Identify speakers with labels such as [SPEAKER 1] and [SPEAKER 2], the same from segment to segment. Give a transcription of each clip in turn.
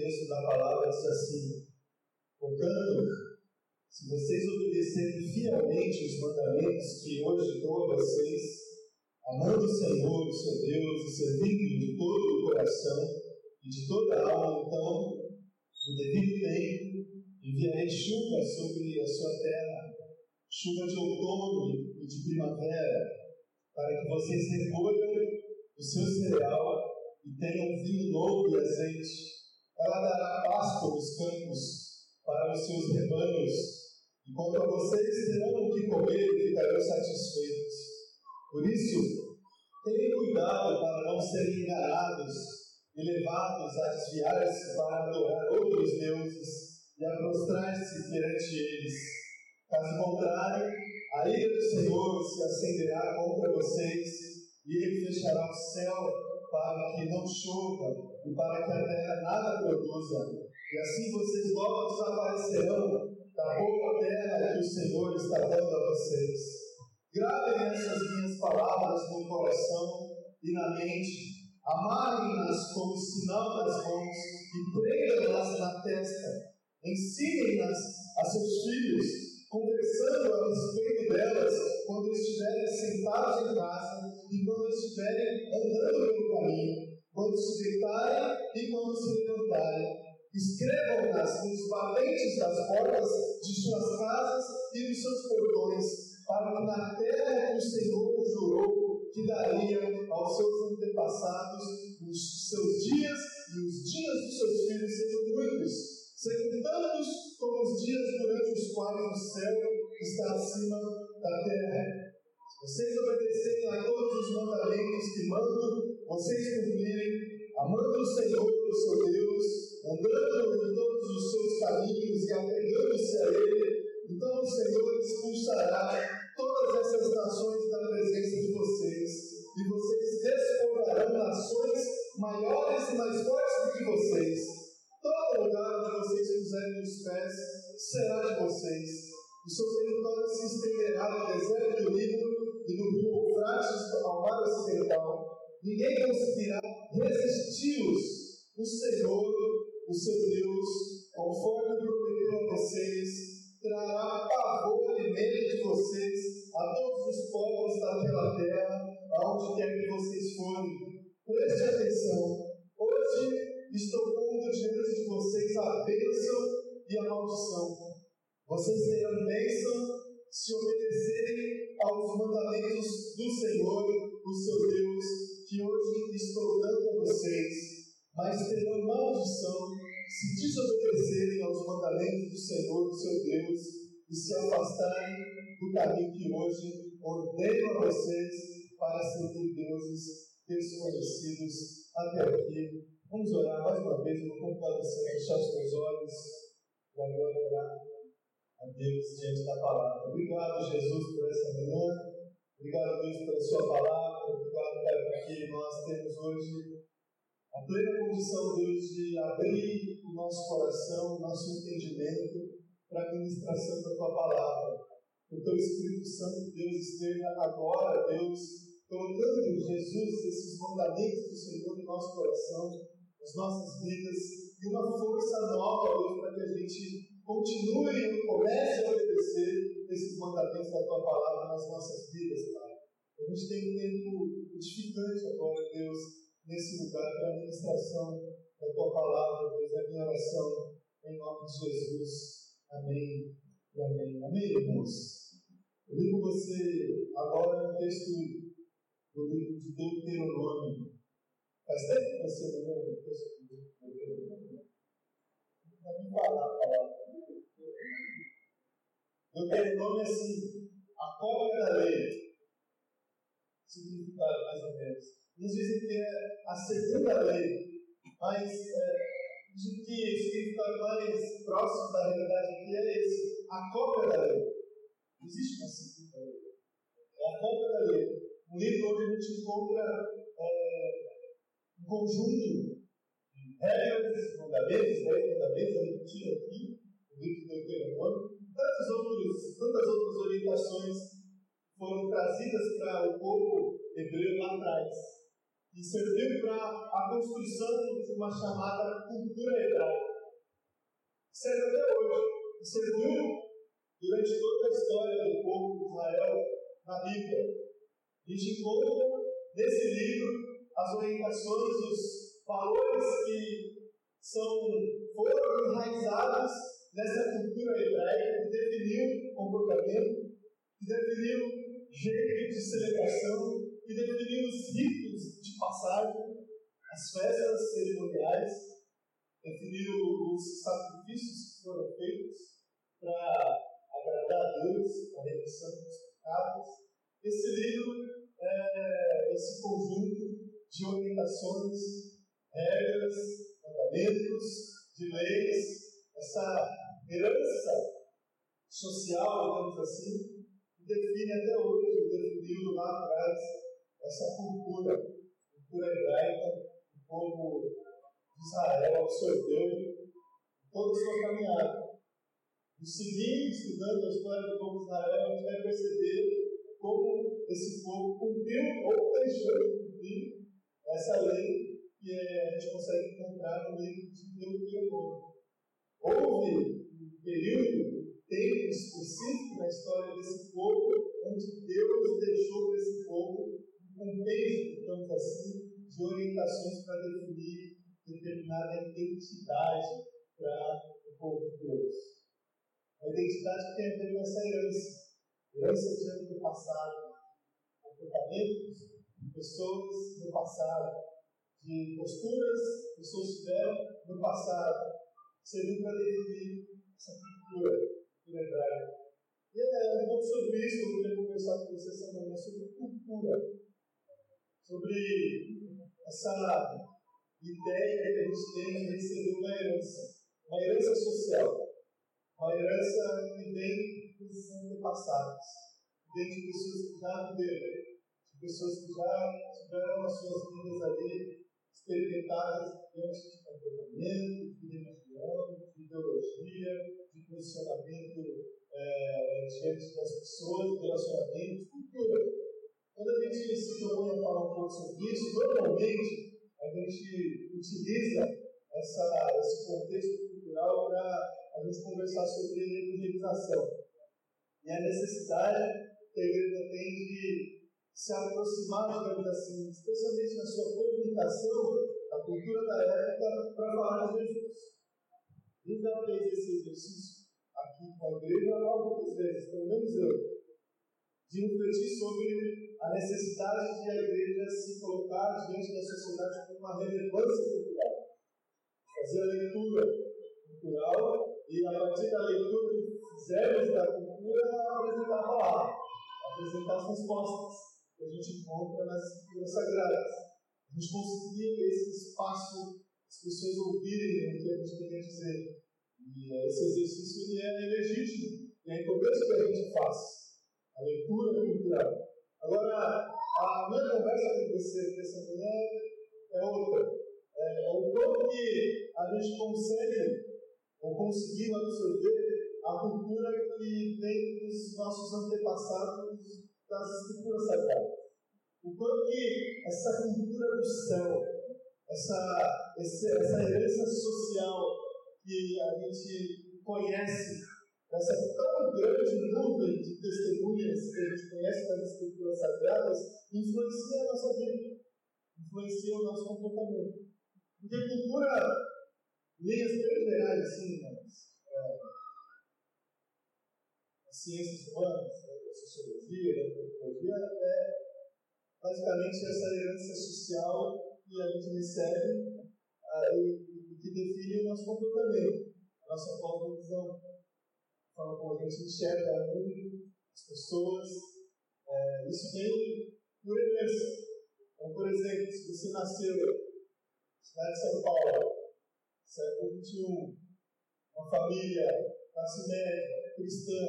[SPEAKER 1] texto da palavra diz assim: Portanto, se vocês obedecerem fielmente os mandamentos que hoje dou a vocês, amando o Senhor, o seu Deus, e servindo de todo o coração e de toda a alma, então, no devido tempo, enviarei chuva sobre a sua terra, chuva de outono e de primavera, para que vocês recolham o seu cereal e tenham vinho novo e azeite. Ela dará pasto nos campos para os seus rebanhos, e vocês terão o que comer e ficarão satisfeitos. Por isso, tenham cuidado para não serem enganados e levados a desviar-se para adorar outros deuses e a prostrar-se perante eles. Caso contrário, a ira do Senhor se acenderá contra vocês e ele fechará o céu para que não chova e para que a terra nada produza. E assim vocês logo desaparecerão da boa terra que o Senhor está dando a vocês. Gravem essas minhas palavras no coração e na mente, amarem-nas como sinal das mãos e prendam-nas na testa. Ensinem-nas a seus filhos, conversando a respeito delas quando estiverem sentados em casa e quando estiverem andando pelo caminho, quando se deitarem e quando se levantarem Escrevam-nas nos batentes das portas de suas casas e dos seus portões, para que na terra que o Senhor jurou que daria aos seus antepassados os seus dias e os dias dos seus filhos sejam muitos, sejam tantos como os dias durante os quais o céu está acima da terra. Vocês obedecerem a todos os mandamentos que mando, vocês cumprirem, amando o Senhor, o seu Deus, andando em todos os seus caminhos e apegando-se a Ele, então o Senhor expulsará todas essas nações da presença de vocês, e vocês despojarão nações maiores e mais fortes do que vocês. Todo lugar onde vocês puserem os pés será de vocês. O seu território se estenderá do deserto do Líbano e do rio Eufrates ao mar ocidental. Ninguém conseguirá resisti-los. O Senhor o seu Deus, conforme prometeu a vocês, trará pavor e medo de vocês a todos os povos daquela terra, aonde quer que vocês forem. Preste atenção. Hoje estou pondo diante de vocês a bênção e a maldição. Vocês terão bênção se obedecerem aos mandamentos do Senhor, o seu Deus, que hoje estou dando a vocês mas terão maldição se desobedecerem aos mandamentos do Senhor, seu Deus, e se afastarem do caminho que hoje ordeno a vocês para servir deuses desconhecidos até aqui. Vamos orar mais uma vez, no computador, você fechar os seus olhos e agora orar a Deus diante da palavra. Obrigado, Jesus, por essa manhã. Obrigado, Deus, pela Sua palavra. Obrigado, Pai, porque nós temos hoje a plena condição, Deus, de abrir o nosso coração, o nosso entendimento para a ministração da Tua palavra. O Teu Espírito Santo, Deus, esteja agora, Deus, colocando Jesus, esses mandamentos do Senhor no nosso coração, nas nossas vidas, e uma força nova, Deus, para que a gente continue e comece a obedecer esses mandamentos da Tua palavra nas nossas vidas, Pai. A gente tem um tempo edificante agora, Deus, nesse lugar para a ministração da tua palavra, Deus, é minha oração, em nome de Jesus. Amém e amém. Amém, irmãos? Eu li com você agora um texto do livro de Deuteronômio. Faz tempo que você não leu o texto do Deuteronômio? Não me falar a palavra. Deuteronômio é assim, a cobra da lei. Significado mais ou menos nos dizem que é a segunda lei, mas é, de que o significado mais próximo da realidade aqui é esse, a cópia da lei. Não existe uma segunda lei. É a cópia da lei. Um livro onde a gente encontra é, um conjunto de regras, fundamentos, dez fundamentos, a gente aqui, o livro do Deuteronômio, tantas outras, tantas outras orientações foram trazidas para o povo hebreu lá atrás. e serviu para a construção de uma chamada cultura hebraica. Serve até hoje. E serviu durante toda a história do povo de Israel na Bíblia. A gente encontra nesse livro as orientações, os valores que são, foram enraizados nessa cultura hebraica que definiu comportamento, que definiu jeito de celebração, que definiu os ritos de passagem, as festas cerimoniais, definiu os sacrifícios que foram feitos para agradar a Deus, a remissão dos pecados. Esse livro é esse conjunto de orientações, regras, mandamentos, de leis, essa herança social, digamos assim, que define até hoje, definiu lá atrás essa cultura, cultura hebraica, o povo de Israel absorveu toda a sua caminhada. E seguindo, estudando a história do povo de Israel, a gente vai perceber como esse povo cumpriu ou deixou de cumprir essa lei que a gente consegue encontrar no livro de Deuteronômio. Houve período, tempo específico na história desse povo, onde Deus deixou esse povo um beijo, digamos assim, de orientações para definir determinada identidade para o povo de Deus. A identidade tem a ver com essa herança, herança de do passado, comportamentos de pessoas no passado, de posturas que pessoas tiveram no passado, serviu para definir essa cultura, hebraica. E é um pouco sobre isso que eu queria conversar com vocês essa manhã, sobre cultura sobre essa ideia que a gente tem de receber uma herança, uma herança social, uma herança que vem dos antepassados, vem de pessoas que já viveram, de pessoas que já tiveram as suas vidas ali experimentadas diante de comportamento, de religião, ideologia, de posicionamento é, diante das pessoas, de relacionamento, cultura. Quando a gente se propõe a falar um pouco sobre isso, normalmente a gente utiliza essa, esse contexto cultural para a gente conversar sobre evangelização. E a necessidade que a igreja tem de se aproximar, digamos assim, especialmente na sua comunicação, da cultura da época, para falar de Jesus. Gente já fez esse exercício aqui com a igreja algumas vezes, pelo menos eu, de refletir sobre a necessidade de a igreja se colocar diante da sociedade com uma relevância cultural. Fazer a leitura cultural e, a partir da leitura que fizermos da cultura, apresentar a palavra, apresentar as respostas que a gente encontra nas escrituras sagradas. A gente conseguir esse espaço, as pessoas ouvirem o que a gente tem a dizer. E esse exercício ele é legítimo, e é que a gente faça a leitura cultural. Agora, a minha conversa com você dessa manhã é outra. É, é o quanto que a gente consegue, ou conseguiu absorver a cultura que vem dos nossos antepassados das escrituras sagradas. O quanto que essa cultura do céu, essa, essa herança social que a gente conhece essa tão grande nuvem de testemunhas que a gente conhece das escrituras sagradas influencia a nossa vida, influencia o nosso comportamento. Porque cultura, linhas bem gerais, assim, mas, é, as ciências humanas, a sociologia, a antropologia, é basicamente essa herança social que a gente recebe ah, e, e que define o nosso comportamento, a nossa cosmovisão forma como a gente enxerga o mundo, as pessoas. É, isso vem por herança. Então, por exemplo, se você nasceu na cidade de São Paulo, século XXI, uma família classe média, cristã,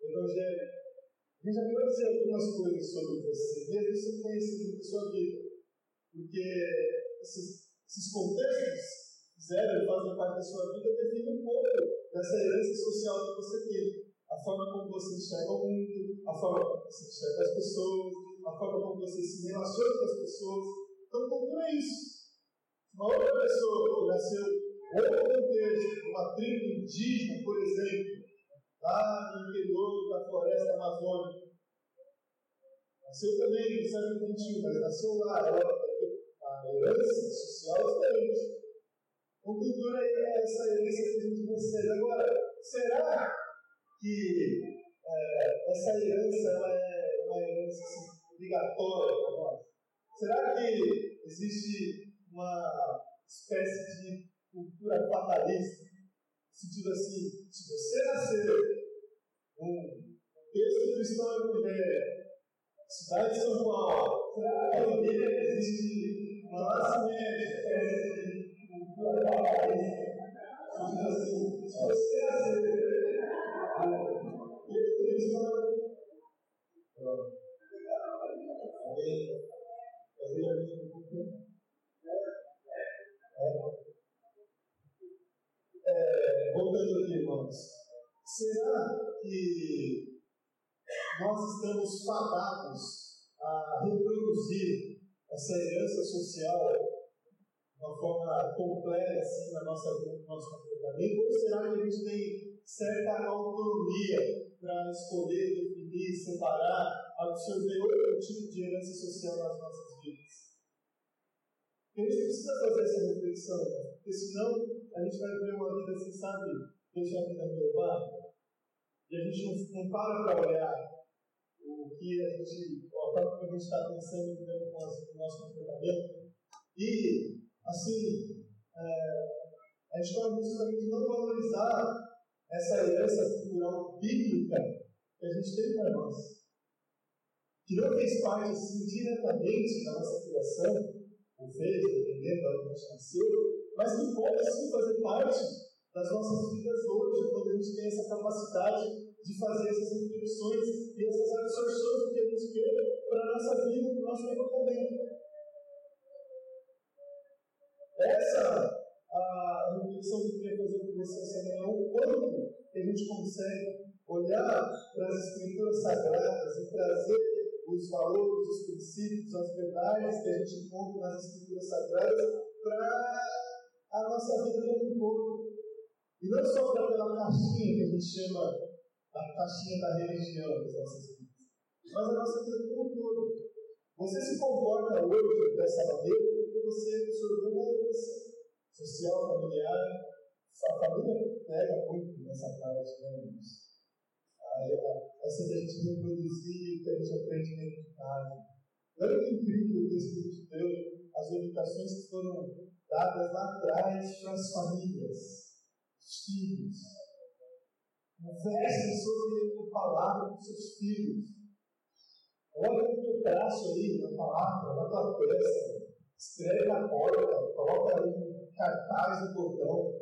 [SPEAKER 1] evangélica, a gente já dizer algumas coisas sobre você, mesmo sem conhecer a sua vida. Porque esses, esses contextos fizeram fazem parte da sua vida definem um pouco dessa herança social que você tem. A forma como você enxerga o mundo, a forma como você enxerga as pessoas, a forma como você se relaciona com as pessoas. Então, cultura é isso. Uma outra pessoa que nasceu outro contexto, uma tribo indígena, por exemplo, lá no interior da floresta amazônica, nasceu também no século XXI, mas nasceu lá, ela, herança social diferente. Com cultura é essa herança que a gente recebe. Agora, será que é, essa herança é uma herança assim, obrigatória para nós? Será que existe uma espécie de cultura fatalista? No sentido assim, se você nascer num texto cristão evangélico, cidade de São Paulo, será que a família existe de cultura fatalista? No sentido assim, se você nascer num texto cristão Amém. Fazer a minha é, voltando aqui, irmãos, será que nós estamos fadados a reproduzir essa herança social de uma forma completa assim, na nossa vida, no nosso comportamento? Ou será que a gente tem certa autonomia para escolher, definir, separar, absorver outro tipo de herança social nas nossas vidas? a gente precisa fazer essa reflexão, porque senão a gente vai ver uma vida assim, sabe? Deixa a vida me levar. E a gente não, não para para olhar o que a gente, próprio que a gente está pensando e com o nosso comportamento. E, assim, é, a gente corre justamente não valorizar essa herança cultural bíblica que a gente tem para nós. Que não fez parte, assim, diretamente da nossa criação, ou fez, dependendo da onde a gente nasceu, mas que pode sim fazer parte das nossas vidas hoje, quando a gente tem essa capacidade de fazer essas reflexões e essas absorções quer para a nossa vida, para o nosso comportamento. Essa a reflexão que eu queria fazer com você essa manhã, o quanto que a gente consegue olhar para as escrituras sagradas e trazer os valores, os princípios, as verdades que a gente encontra nas Escrituras Sagradas para a nossa vida como um todo. E não só para aquela caixinha que a gente chama a caixinha da religião das nossas vidas, mas a nossa vida como um todo. Você se comporta hoje dessa maneira porque você absorveu uma herança social, familiar. A família pega muito nessa parte, né, irmãos? essa de a gente reproduzir o que a gente aprende dentro de casa. Olha que incrível que o Espírito deu, as orientações que foram dadas lá atrás para as famílias, os filhos. Conversem sobre a palavra com seus filhos. Olha o teu braço aí na palavra, na tua testa. Escreve na porta, coloca ali um cartaz no portão.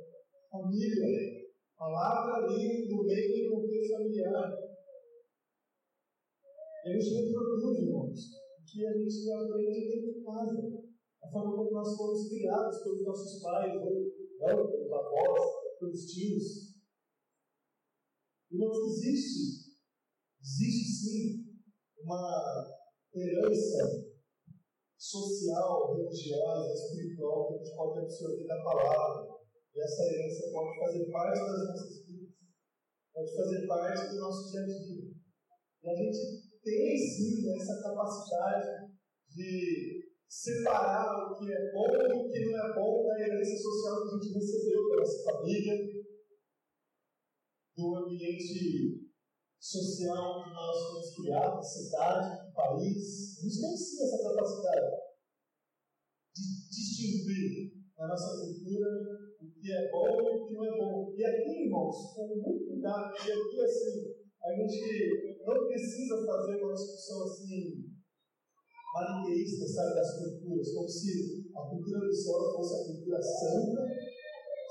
[SPEAKER 1] Família, palavra ali no meio do contexto familiar. E a gente reproduz, irmãos, o que a gente aprende dentro de casa. A forma como nós fomos criados pelos nossos pais, ou pelos avós, pelos tios. Irmãos, existe, existe sim uma herança social, religiosa, espiritual que a gente pode absorver da palavra. E essa herança pode fazer parte das nossas vidas, pode fazer parte do nosso dia a dia. E a gente tem sim essa capacidade de separar o que é bom e o que não é bom da herança social que a gente recebeu da nossa família, do ambiente social que nós fomos criados, cidade, país. Gente tem sim essa capacidade de distinguir na nossa cultura o que é bom e o que não é bom. E aqui, irmãos, com muito cuidado, porque aqui, assim, a gente não precisa fazer uma discussão assim, maniqueísta, sabe, das culturas, como se a cultura do céu fosse a cultura santa,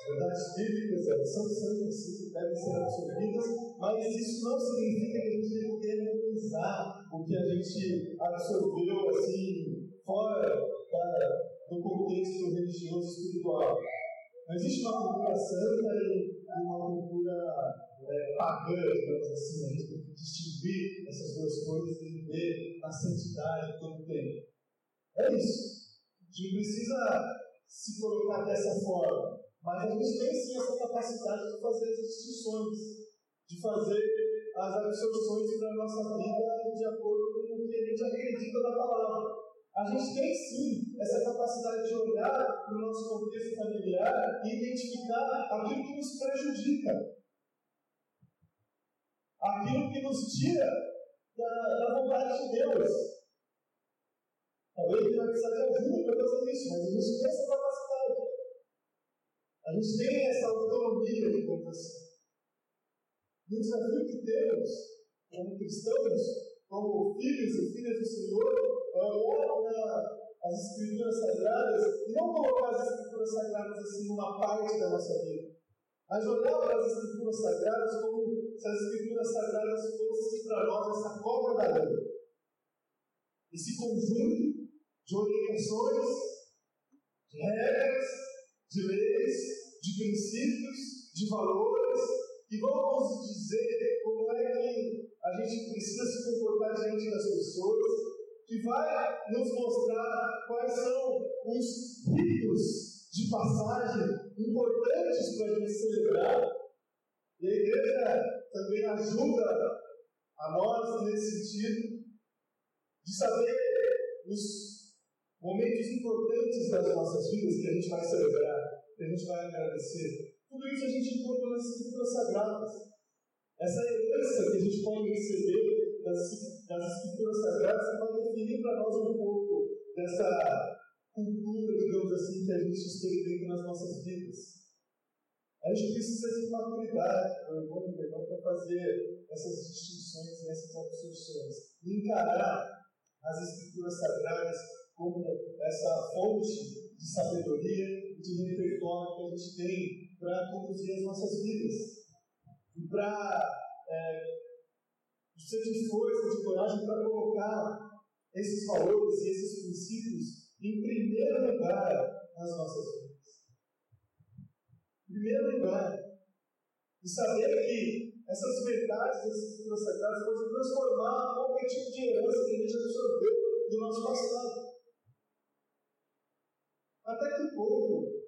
[SPEAKER 1] as verdades bíblicas elas são santas, sim, devem ser absorvidas, mas isso não significa que a gente demonizar o que a gente absorveu, assim, fora da, do contexto religioso espiritual. Não existe uma cultura santa e uma cultura é, pagã, digamos assim. A gente tem que distinguir essas duas coisas e viver na santidade todo o tempo. É isso. gente não precisa se colocar dessa forma. Mas gente tem sim essa capacidade de fazer as distinções, de fazer as absorções para a nossa vida de acordo com o que a gente acredita da palavra. A gente tem sim essa capacidade de olhar para o nosso contexto familiar e identificar aquilo que nos prejudica, aquilo que nos tira da, da vontade de Deus. Talvez a gente vai precisar de ajuda para fazer isso, mas a gente tem essa capacidade. A gente tem essa autonomia, digamos assim. E o desafio que temos como cristãos, como filhos e filhas do Senhor, olhar as Escrituras Sagradas e não colocar as Escrituras Sagradas assim numa parte da nossa vida, mas olhar para as Escrituras Sagradas como se as Escrituras Sagradas fossem para nós essa cobra da lei. Esse conjunto de orientações, de regras, de leis, de princípios, de valores, e vamos dizer como é que a gente precisa se comportar diante das pessoas, que vai nos mostrar quais são os ritos de passagem importantes para a gente celebrar. E a igreja também ajuda a nós nesse sentido de saber os momentos importantes das nossas vidas que a gente vai celebrar, que a gente vai agradecer. Tudo isso a gente encontra nas escrituras sagradas. Essa herança que a gente pode receber das, das escrituras sagradas vai definir para nós um pouco dessa cultura, digamos assim, que a gente experimenta nas nossas vidas. A gente precisa de maturidade, irmão e meu irmão, para fazer essas distinções e essas absorções. Encarar as escrituras sagradas como essa fonte de sabedoria de repertório que a gente tem para conduzir as nossas vidas. E para é, precisa de força, de coragem para colocar esses valores e esses princípios em primeiro lugar nas nossas vidas. Primeiro lugar. E saber que essas verdades, essas escrituras sagradas, podem transformar qualquer tipo de herança que a gente absorveu do nosso passado. Até que ponto,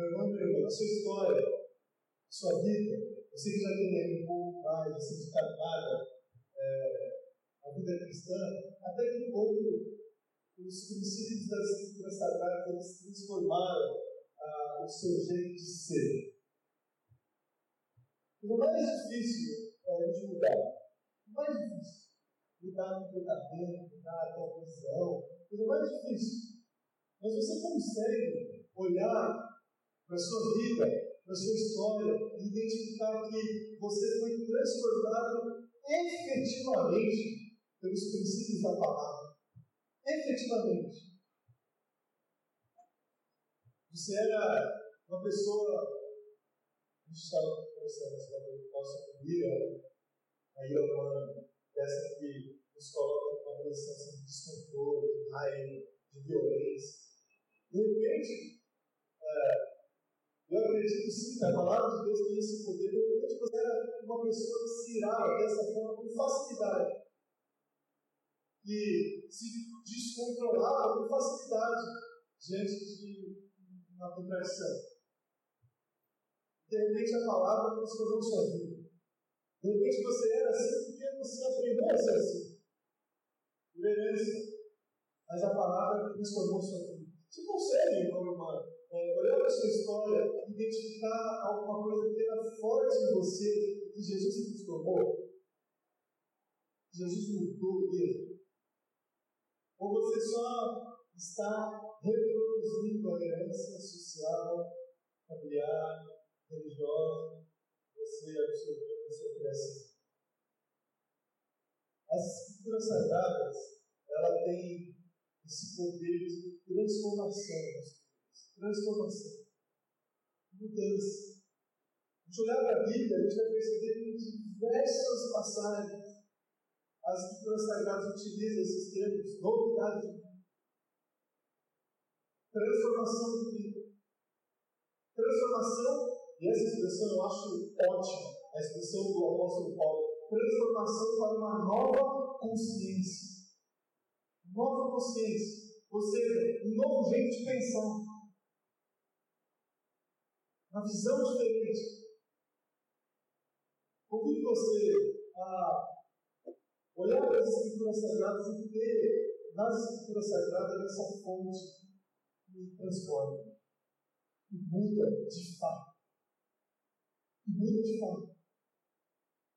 [SPEAKER 1] meu irmão irmã, a sua história, a sua vida, você que já tem aí um pouco mais assim, de caminhada, é, a vida cristã, até que ponto os princípios das Escrituras Sagradas transformaram ah, o seu jeito de ser. O mais difícil é a gente mudar. O mais difícil. Mudar o comportamento, mudar a tua visão. O mais difícil. Mas você consegue olhar para a sua vida, para a sua história e identificar que você foi transformado efetivamente pelos princípios da palavra. Efetivamente. Você era uma pessoa. A gente estava conversando sobre nossa família, aí é uma dessa que nos coloca numa posição de descontrole, de raiva, de violência. De repente, é, eu acredito sim que a palavra de Deus tem esse poder. De repente você era uma pessoa que se irava dessa forma com facilidade. Que se descontrolava com facilidade diante de uma conversão. De repente a palavra transformou sua vida. De repente você era assim porque você aprendeu a ser assim. Herança. Mas a palavra transformou sua vida. Você consegue, irmão e irmã, é, olhando a sua história, identificar alguma coisa que era forte em você, que Jesus transformou? Jesus mudou mesmo? Ou você só está reproduzindo a herança social, familiar, religiosa, você absorveu, você cresce? As escrituras sagradas, ela tem esse poder de transformação transformação, mudança. A gente olhar para a Bíblia, a gente vai perceber que em diversas passagens as escrituras sagradas utilizam esses termos, novidade de vida, transformação de vida. Transformação, e essa expressão eu acho ótima, a expressão do apóstolo Paulo, transformação para uma nova consciência. Nova consciência. Ou seja, um novo jeito de pensar. Uma visão diferente. Convido você a olhar para as Escrituras Sagradas e ver nas Escrituras Sagradas essa fonte que transforma, que muda de fato. Que muda de fato.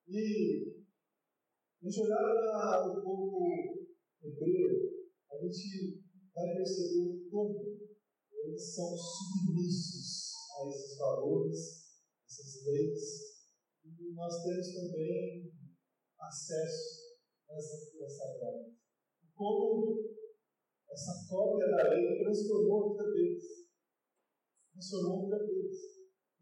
[SPEAKER 1] E a gente olhar para o povo hebreu, a gente vai perceber como eles são submissos a esses valores, essas leis, e nós temos também acesso às escrituras sagradas. Como essa cópia da lei transformou a vida deles. Transformou a vida deles.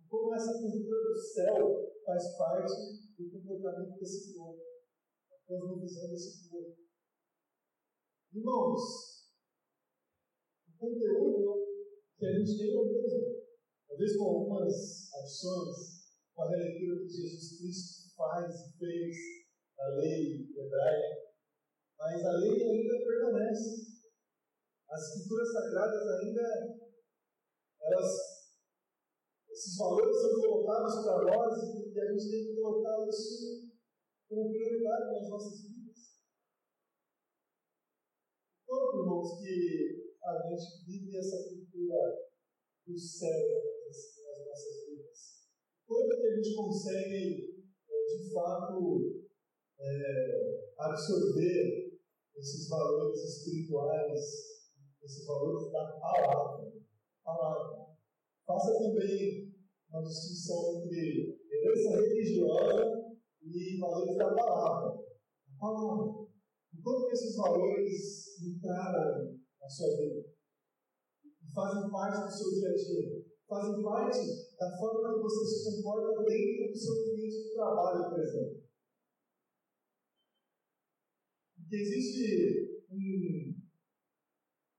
[SPEAKER 1] Como essa cultura do céu faz parte do comportamento desse povo, da cosmovisão desse povo. Irmãos, o conteúdo que a gente tem é o mesmo. Talvez com algumas adições, com a releitura que Jesus Cristo faz e fez da lei hebraica, mas a lei ainda permanece. As escrituras sagradas ainda, elas, esses valores são colocados para nós e a gente tem que colocar isso como prioridade nas nossas vidas. Quanto, irmãos, que a gente vive essa cultura do céu nossas vidas? quando que a gente consegue, é, de fato, é, absorver esses valores espirituais, esses valores da palavra. palavra. Faça também uma distinção entre herança religiosa e valores da palavra. A palavra. Esses valores entraram na sua vida e fazem parte do seu dia a dia, fazem parte da forma que você se comporta dentro do seu ambiente de trabalho, por exemplo. Porque existe um,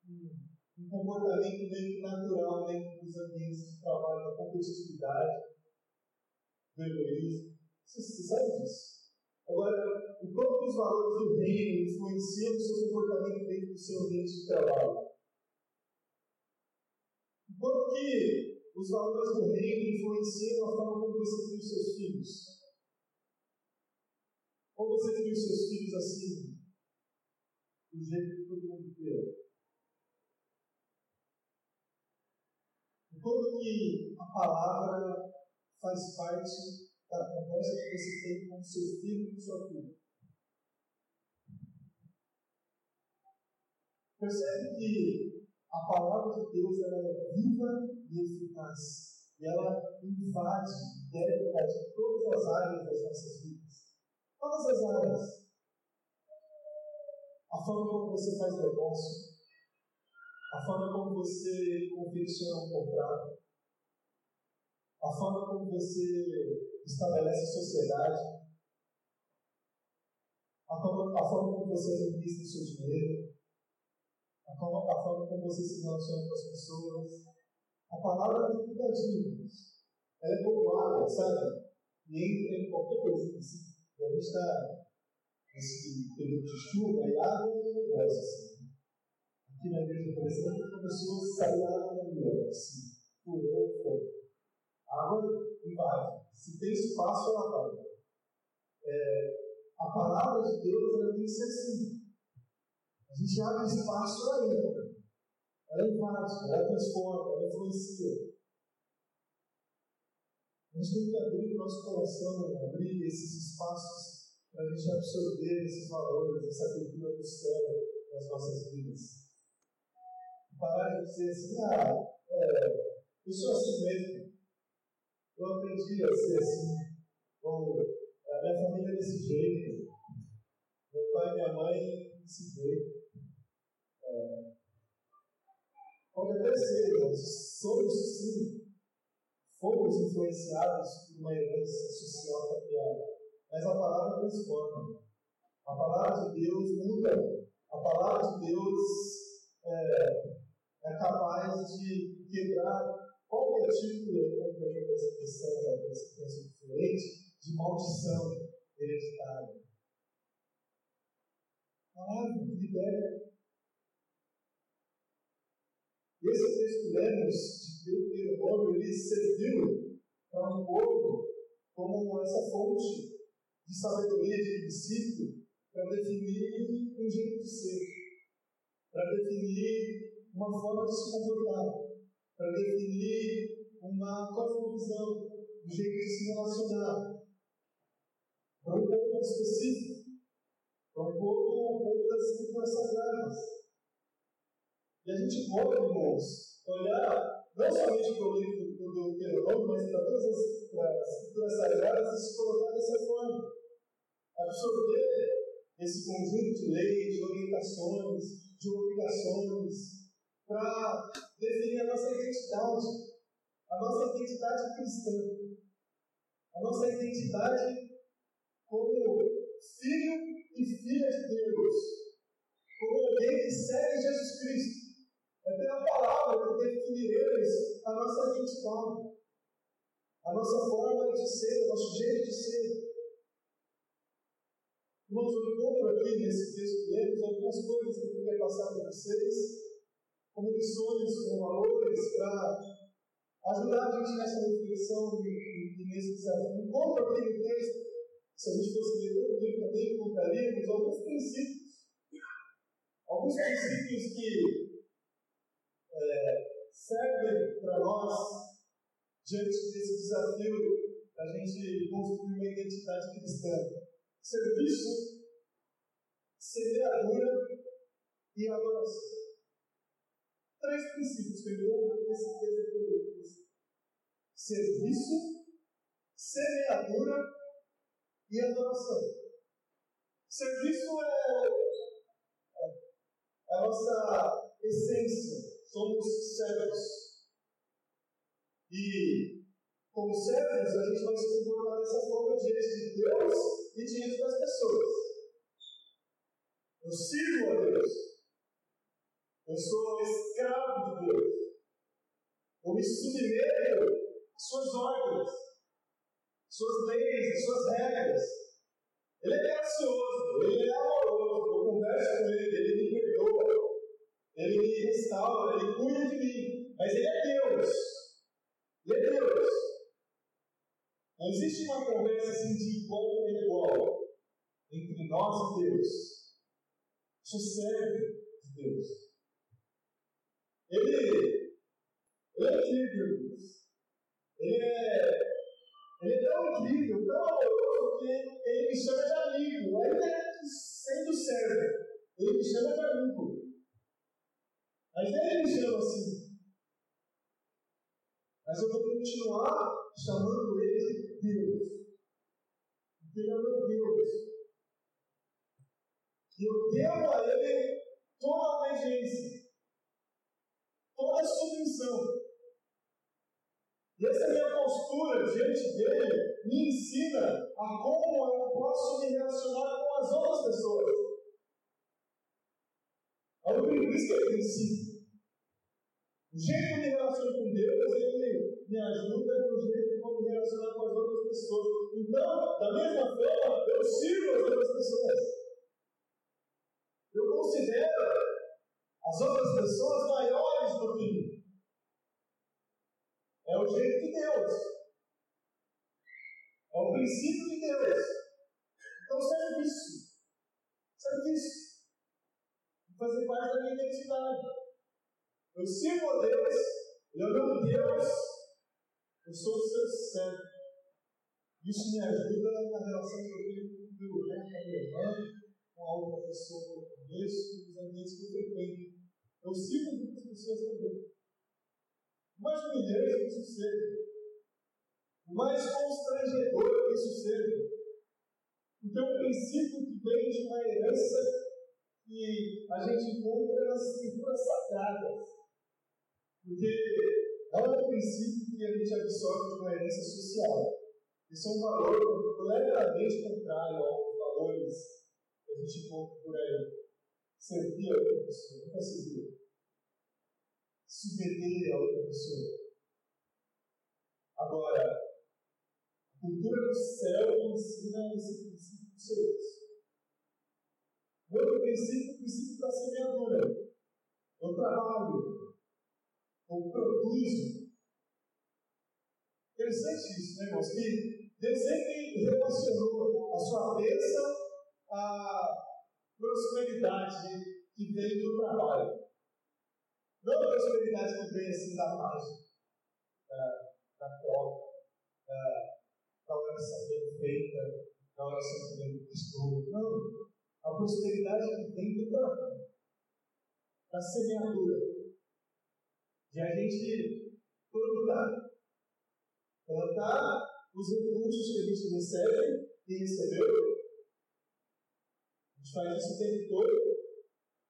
[SPEAKER 1] um, um comportamento meio natural dentro dos ambientes de trabalho, da competitividade, do egoísmo. Você, sabe disso? Agora, o quanto os valores do reino influenciam o seu comportamento dentro do seu ambiente de trabalho? O quanto que os valores do reino influenciam a forma como você cria os seus filhos. Ou você cria os seus filhos assim, do jeito que todo mundo vê. Como que a palavra faz parte da conversa que você tem com o seu filho e com sua filha. Percebe que a palavra de Deus ela é viva e eficaz. E ela invade, deve invadir todas as áreas das nossas vidas. Todas as áreas. A forma como você faz negócio, a forma como você confecciona um contrato, a forma como você estabelece sociedade, a forma, a forma como você administra o seu dinheiro, a forma, como você se relaciona com as pessoas. A palavra tem tudo a Ela é como água, sabe? E entra em qualquer coisa. Assim. E a gente está nesse período de chuva e água é um negócio assim. Aqui na igreja, por exemplo, a sair água da mulher, assim, por fogo. A água invade. Se tem espaço, ela vai. É, a palavra de Deus ela tem que ser assim. A gente abre espaço ainda. Ela invade, ela transforma, ela influencia. A gente tem que abrir o nosso coração, abrir esses espaços para a gente absorver esses valores, essa cultura do céu nas nossas vidas. Parar de dizer assim, ah, é, eu sou assim mesmo. Eu aprendi a ser assim. Ou a minha família é desse jeito. Meu pai e minha mãe desse jeito. Ser, nós somos sim, fomos influenciados por uma herança social familiar, mas a palavra transforma. A palavra de Deus muda. A palavra de Deus é, é capaz de quebrar qualquer tipo de, como perdão da expressão diferente, de maldição hereditária. A palavra libera esse texto que lemos de Deuteronômio, ele serviu para um povo como essa fonte de sabedoria, de princípio, para definir um jeito de ser, para definir uma forma de se comportar, para definir uma cosmovisão, um jeito de se relacionar. Para um povo específico, para um povo, um povo das escrituras sagradas. E a gente pode, irmãos, olhar não somente para o livro do Deuteronômio, mas para todas as escrituras sagradas e se colocar dessa forma. Absorver esse conjunto de leis, de orientações, de obrigações, para definir a nossa identidade, a nossa identidade cristã, a nossa identidade como filho e filha de Deus, como alguém que segue Jesus Cristo. É pela palavra que definiremos a nossa identidade, a nossa forma de ser, o nosso jeito de ser. Irmãos, eu encontro aqui nesse texto que lemos algumas coisas que eu queria passar para vocês, como lições, como valores, para ajudar a gente nessa reflexão e, nesse desafio. Encontro aqui no texto, se a gente fosse ler o livro também, encontraríamos alguns princípios. Alguns princípios que é, servem para nós diante desse desafio a gente construir uma identidade cristã serviço, semeadura e adoração. Três princípios que eu encontro nesse texto Serviço, semeadura e adoração. Serviço é, é a nossa essência. Somos servos. E, como servos, a gente vai se comportar dessa forma diante de Deus e diante das pessoas. Eu sirvo a Deus. Eu sou escravo de Deus. Eu me submeto às suas ordens, suas leis, suas regras. Ele é gracioso, ele é amoroso. Eu converso com ele, ele ele me restaura, ele cuida de mim. Mas ele é Deus. Ele é Deus. Não existe uma conversa assim de igual para igual entre nós e Deus. Isso serve de Deus. Ele, ele é incrível, Deus. Ele é, ele é tão incrível, tão amoroso, que ele me chama de amigo. Ainda sendo servo, ele me chama de amigo. Mas ele me chama assim. Mas eu vou continuar chamando ele Deus. Porque Ele é meu Deus. E eu devo a Ele toda a obediência, toda a submissão. E essa minha postura diante dele me ensina a como eu posso me relacionar com as outras pessoas. É o princípio é princípio. O jeito que eu me relaciono com Deus, ele me ajuda no jeito que eu me relacionar com as outras pessoas. Então, da mesma forma, eu sirvo as outras pessoas. Eu considero as outras pessoas maiores do que mim. É o jeito de Deus. É o princípio de Deus. Então, serviço. Serviço. Fazer parte da minha identidade. Eu sirvo a Deus, eu amo Deus, eu sou o seu servo. Isso me ajuda na relação que eu tenho com o meu irmão, com a minha irmã, com a outra pessoa que eu conheço, com os ambientes que eu frequento. Eu sirvo muitas pessoas também. O mais humilhante que isso seja, mais constrangedor que isso seja, porque é um princípio que vem de uma herança que a gente encontra nas escrituras sagradas. Porque é um princípio que a gente absorve de uma herança social. Isso é um valor completamente contrário aos valores que a gente encontra por aí. Servir a outra pessoa, nunca servir. Submeter a outra pessoa. Agora, a cultura do céu ensina esse princípio de serviço. Outro princípio, o princípio da semeadura. Eu trabalho, ou produzo. Interessante isso, né, irmãos? Que Deus sempre relacionou a sua bênção à prosperidade que vem do trabalho. Não a prosperidade que vem assim da mágica, da, da troca, da, da oração bem feita, da oração bem pastor. Não. A prosperidade que vem do trabalho, da semeadura, de a gente plantar. Plantar os recursos que a gente recebe e recebeu. A gente faz isso o tempo todo.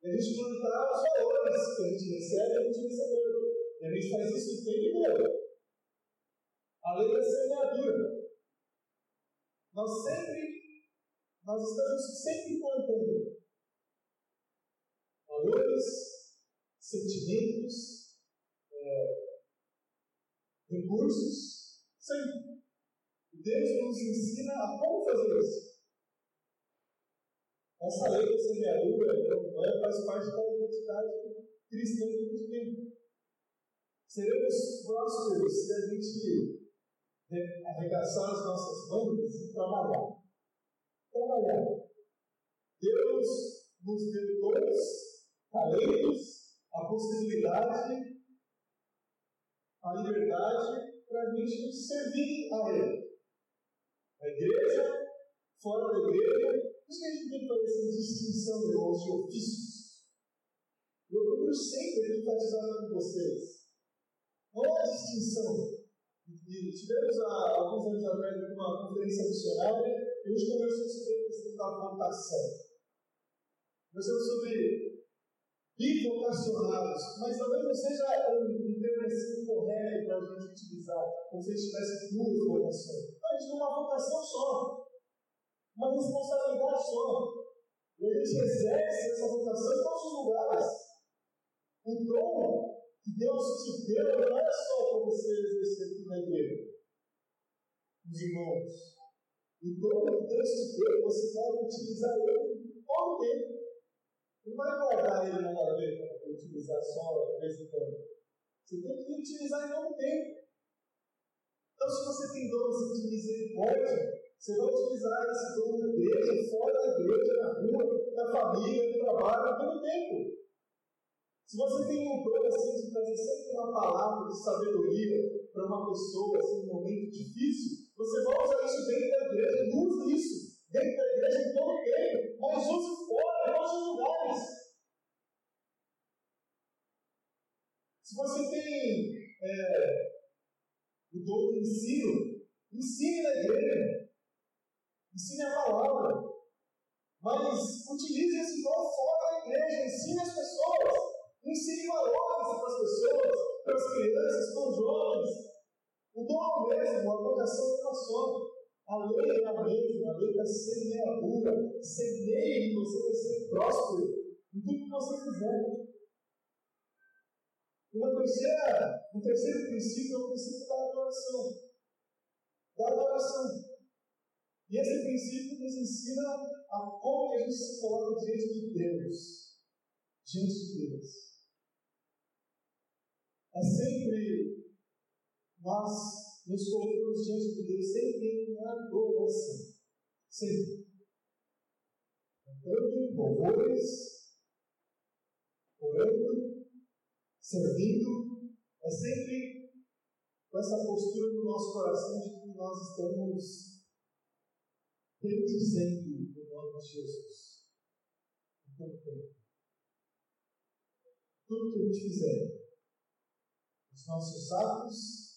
[SPEAKER 1] E a gente plantar os valores que a gente recebe e a gente recebeu. E a gente faz isso o tempo todo. A lei da semeadura. Nós sempre, nós estamos sempre valores, sentimentos, é, recursos, sempre. Deus nos ensina a como fazer isso. Essa lei da semeadura é, faz parte da identidade cristã que a gente tem. Seremos prósperos se a gente arregaçar as nossas mãos e trabalhar. Trabalhar. Deus nos deu dons, talentos, a possibilidade, a liberdade para a gente servir a Ele. A igreja, fora da igreja, por isso que a gente tem que fazer essa distinção, irmãos, de ofícios. Eu procuro sempre enfatizar com vocês. Não há distinção. E tivemos há alguns anos atrás uma conferência missionária e a gente conversou sobre a questão da vocação. Conversamos sobre bivocacionados, mas talvez não seja um termo assim correto para a gente utilizar, como se a gente tivesse duas vocações. Não, a gente tem uma vocação só, uma responsabilidade só. E a gente exerce essa vocação em todos os lugares. O dom que Deus te deu não é só para você exercer aqui na igreja, os irmãos. O dom que Deus te deu, você pode utilizar ele todo tempo. Não vai guardar ele na gaveta para utilizar só de vez em quando. Você tem que utilizar em o tempo. Então, se você tem assim, de misericórdia, você vai utilizar esse dom na igreja, fora da igreja, na rua, na família, no trabalho, todo tempo. Se você tem um dom assim, de trazer sempre uma palavra de sabedoria para uma pessoa assim, num momento difícil, você vai usar isso dentro da igreja, use isso dentro da igreja em todo o tempo, mas use fora, em outros lugares. Se você tem é, o dom do ensino, ensine na igreja, ensine a palavra, mas utilize esse dom fora da igreja, ensine as pessoas. Ensine valores para as pessoas, para as crianças, para os jovens. O dom é o mesmo, a vocação uma só. A lei é a mesma, a lei da semeadura. Semeie e você vai ser próspero em tudo que você fizer. E uma terceira, um terceiro princípio é o princípio da adoração. Da adoração. E esse princípio nos ensina a como a gente se coloca diante de Deus. Diante de Deus. É sempre nós nos colocamos diante de Deus, sempre em adoração. Sempre. Cantando louvores, orando, servindo. É sempre com essa postura no nosso coração de que nós estamos bendizendo o nome de Jesus. Então, tudo que a gente fizer, os nossos atos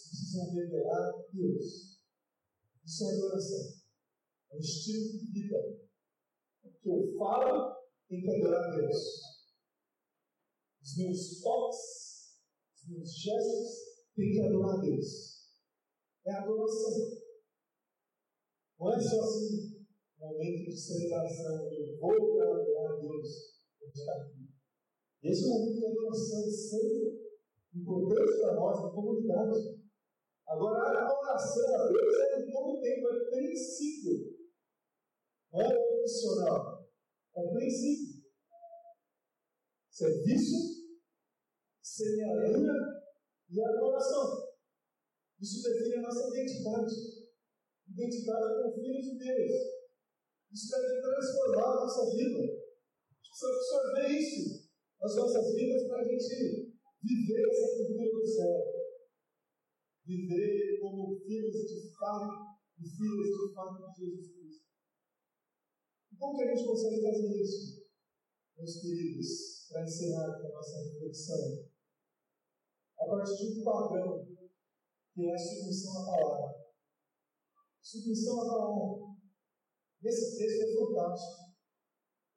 [SPEAKER 1] precisam revelar Deus. Isso é adoração. É um estilo de vida. O que eu falo tem que adorar Deus. Os meus toques, os meus gestos têm que adorar Deus. É adoração. Não é só assim, um momento de celebração, eu vou para adorar Deus. Esse é momento de adoração santo importante para nós, na comunidade. Agora, a adoração a Deus é de todo tempo, é princípio. Não é opcional, é princípio. Serviço, semeadura e adoração. Isso define a nossa identidade. Identidade como filhos de Deus. Isso deve transformar a nossa vida. Precisa absorver isso nas nossas vidas para a gente viver essa cultura do céu. Viver como filhos de fato e filhas de fato de Jesus Cristo. Como que a gente consegue fazer isso? Meus queridos, para encerrar a nossa reflexão, a partir de um padrão que é a submissão à palavra. Submissão à palavra. Esse texto é fantástico.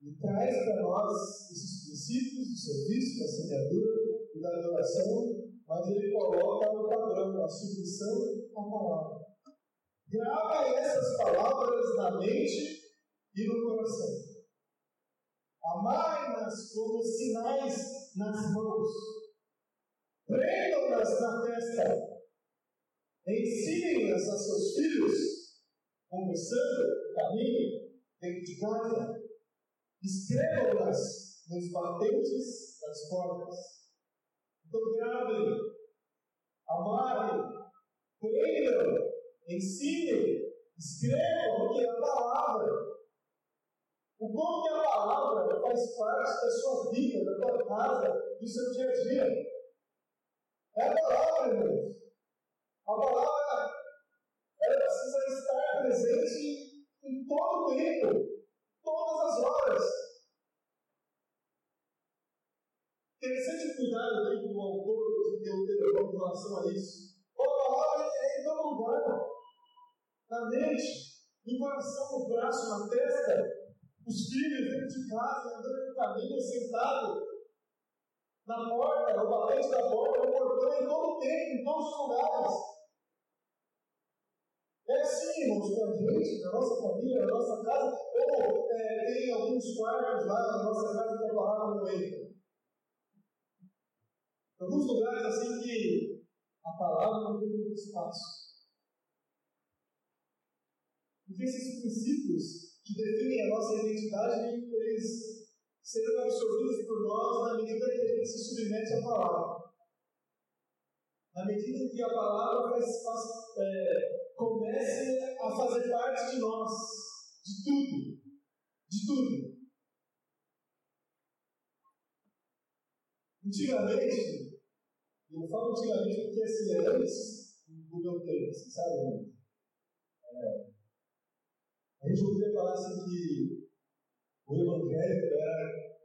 [SPEAKER 1] E traz para nós esses princípios do serviço, da semeadura e da adoração, mas ele coloca o padrão, a submissão à palavra. Grava essas palavras na mente e no coração. Amarem-nas como sinais nas mãos. Prendam-nas na testa. Ensinem-nas a seus filhos, conversando no caminho, dentro de casa. Escrevam-nas nos batentes das portas. Gravem, amarem, prendam, ensinem, escrevam, porque é a palavra. O como que a palavra faz parte da sua vida, da tua casa, do seu dia a dia. É a palavra, irmãos. A palavra ela precisa estar presente em todo o tempo, todas as horas. Interessante cuidado aqui do autor de Deuteronômio em relação a isso. A palavra é em todo lugar, na mente, no coração, no braço, na testa, os filhos dentro de casa, andando no caminho, sentado, na porta, no balete da porta, no portão, em todo tempo, em todos os lugares. É assim, irmãos, com a gente, na nossa família, na nossa casa, ou é, alguns quartos lá na nossa casa que a palavra não entra. Alguns lugares assim que a palavra não tem muito espaço. Porque esses princípios que definem a nossa identidade, eles serão absorvidos por nós na medida que a gente se submete à palavra. Na medida que a palavra faz, faz é, comece a fazer parte de nós, de tudo, de tudo. Antigamente, eu falo antigamente porque assim, é antes do meu tempo, assim, sabe? É, a gente ouvia falar assim que o evangélico era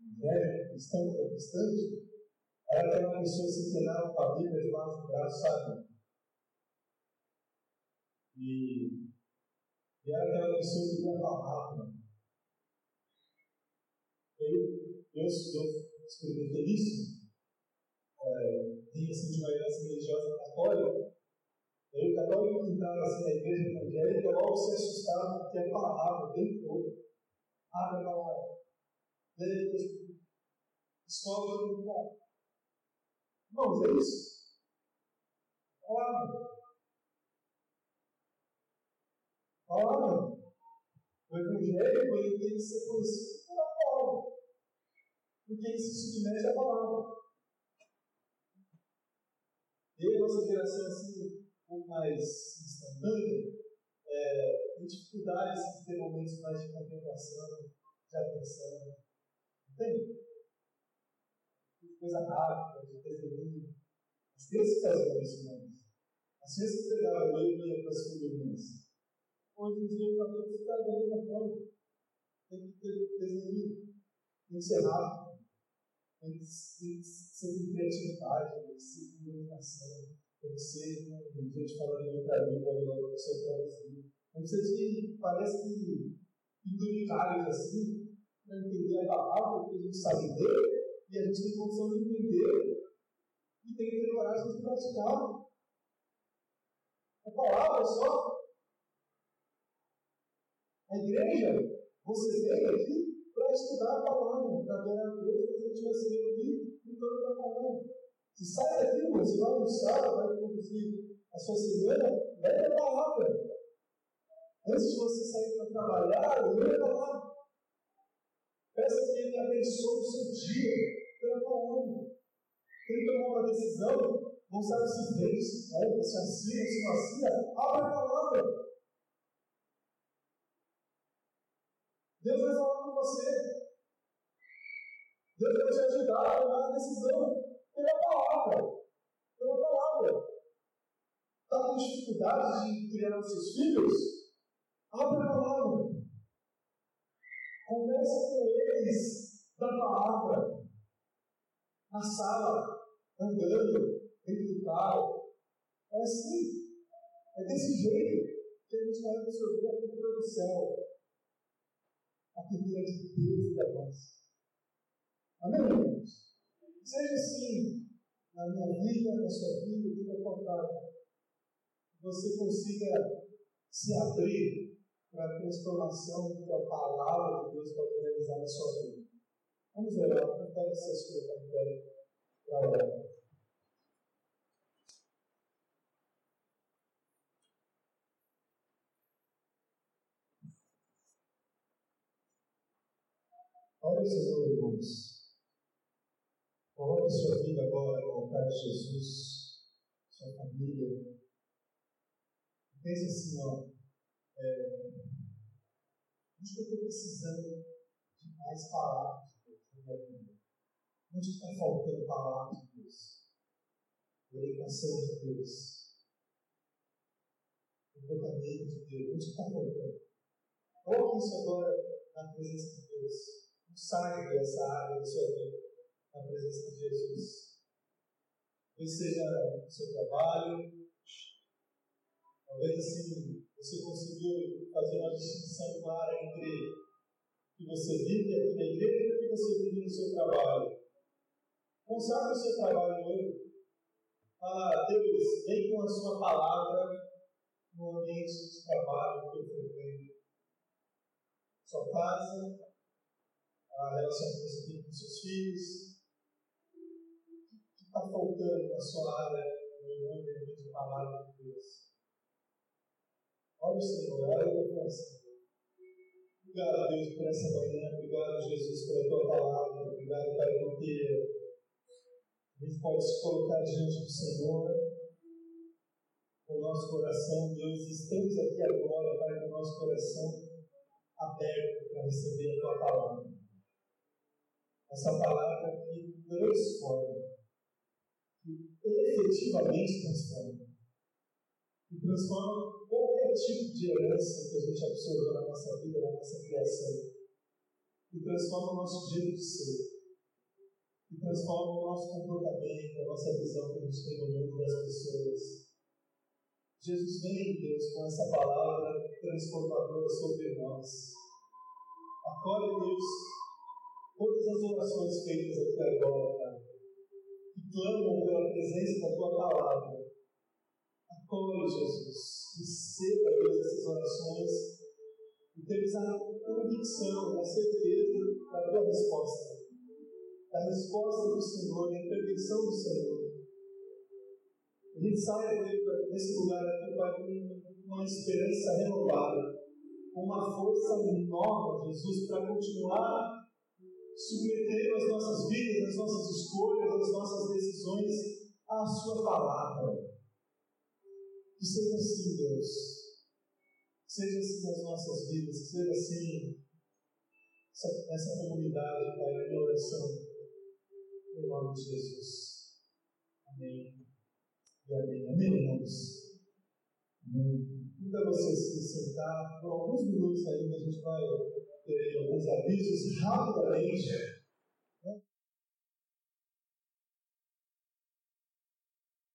[SPEAKER 1] evangélico, cristão protestante, era aquela pessoa que se treinava com a Bíblia debaixo do braço, sabe? E, e era aquela pessoa que ia falar Eu, eu, eu experimentei isso. É, tinha assim, de uma herança religiosa católica. Eu, católico que entrava assim, na igreja evangélica, logo se assustava porque a palavra o tempo todo. Abre a palavra. Daí depois descobre o lugar. Irmãos, é isso. Palavra. Ora, o Evangelho ele tem que ser conhecido pela palavra, porque ele se submete à palavra. E a nossa geração assim, um pouco mais instantânea, é, tem dificuldades de ter momentos mais de contemplação, de atenção. Entende? Coisa rápida, de desenho. As crianças fazem isso, mas as crianças livro e iam para as figurinhas. Hoje em dia, os adultos estão da mesma forma. Tem que ter desenho, tem que ser rápido, tem que ser criatividade, tem que ser com ser com gente falando em outra língua, outra pessoa traduzir. Tem que ser que parece que penduricários assim, para entender a palavra, porque a gente sabe ler e a gente tem condição de entender e tem que ter coragem de praticar. A palavra só a igreja, você veio aqui para estudar a palavra, para adorar a Deus, que a gente vai ser aqui torno da palavra. Se sai daqui, você vai almoçar, vai conduzir a sua semana, leve a palavra. Antes de você sair para trabalhar, leia a palavra. Peça que Ele abençoe o seu dia. pela palavra. Tem que tomar uma decisão, não sabe se vem, se se assina, se não assina, abre a palavra. Deus vai falar com você. Deus vai te ajudar a tomar a decisão pela palavra. Pela palavra. Está com dificuldade de criar os seus filhos? Abre a palavra. Conversa com eles da palavra. Na sala, andando, dentro do carro. É assim. É desse jeito que a gente vai absorver a cultura do céu. A cultura de Deus e da nós. Amém, irmãos? Seja assim na minha vida, na sua vida, vida tua casa. Você consiga se abrir para a transformação que a palavra de Deus pode realizar na sua vida. Vamos orar, contar essas coisas também para orar. Olha, Senhor, irmãos. Coloque sua vida agora no altar de Jesus, sua família. Pense assim, ó. É, onde eu estou precisando de mais palavras de Deus na minha vida? Onde está faltando palavras de Deus? Orientação de Deus? Comportamento de Deus? Onde está faltando? Coloque isso agora na presença de Deus. Não saia dessa área da sua vida, na presença de Jesus. Talvez seja no seu trabalho, talvez assim você conseguiu fazer uma distinção clara entre o que você vive aqui na igreja e o que você vive no seu trabalho. Consagre o seu trabalho hoje. Fala, Deus, vem com a sua palavra no ambiente de trabalho que eu frequento. Sua casa, a relação que você tem com seus filhos. O que está faltando na sua área no ambiente de palavra de Deus? Olha o Senhor, olha o teu coração. Obrigado, Deus, por essa manhã. Obrigado, Jesus, pela tua palavra. Obrigado, Pai, porque a gente pode se colocar diante do Senhor com o nosso coração. Deus, estamos aqui agora, Pai, com o nosso coração aberto para receber a tua palavra. Essa palavra que transforma, efetivamente transforma, que transforma qualquer tipo de herança que a gente absorveu na nossa vida, na nossa criação, e transforma o nosso jeito de ser, e transforma o nosso comportamento, a nossa visão que a gente tem no mundo das pessoas. Jesus vem, Deus, com essa palavra transformadora sobre nós. Acolhe, Deus, todas as orações feitas aqui agora, clamam pela presença da Tua palavra Acolhe, Jesus. Receba, Deus, essas orações e temos a convicção, a certeza da tua resposta. Da resposta do Senhor, da intervenção do Senhor. A gente sai desse lugar aqui, Pai, com uma esperança renovada, com uma força nova, Jesus, para continuar submetendo as nossas vidas, as nossas escolhas, as nossas decisões à Sua palavra. Que seja assim, Deus. Seja assim nas nossas vidas, que seja assim essa, essa comunidade, Pai, a minha oração. Em nome de Jesus. Amém. E amém. Amém, irmãos. Amém. Então você se sentar, por alguns minutos ainda a gente vai ter alguns avisos rapidamente.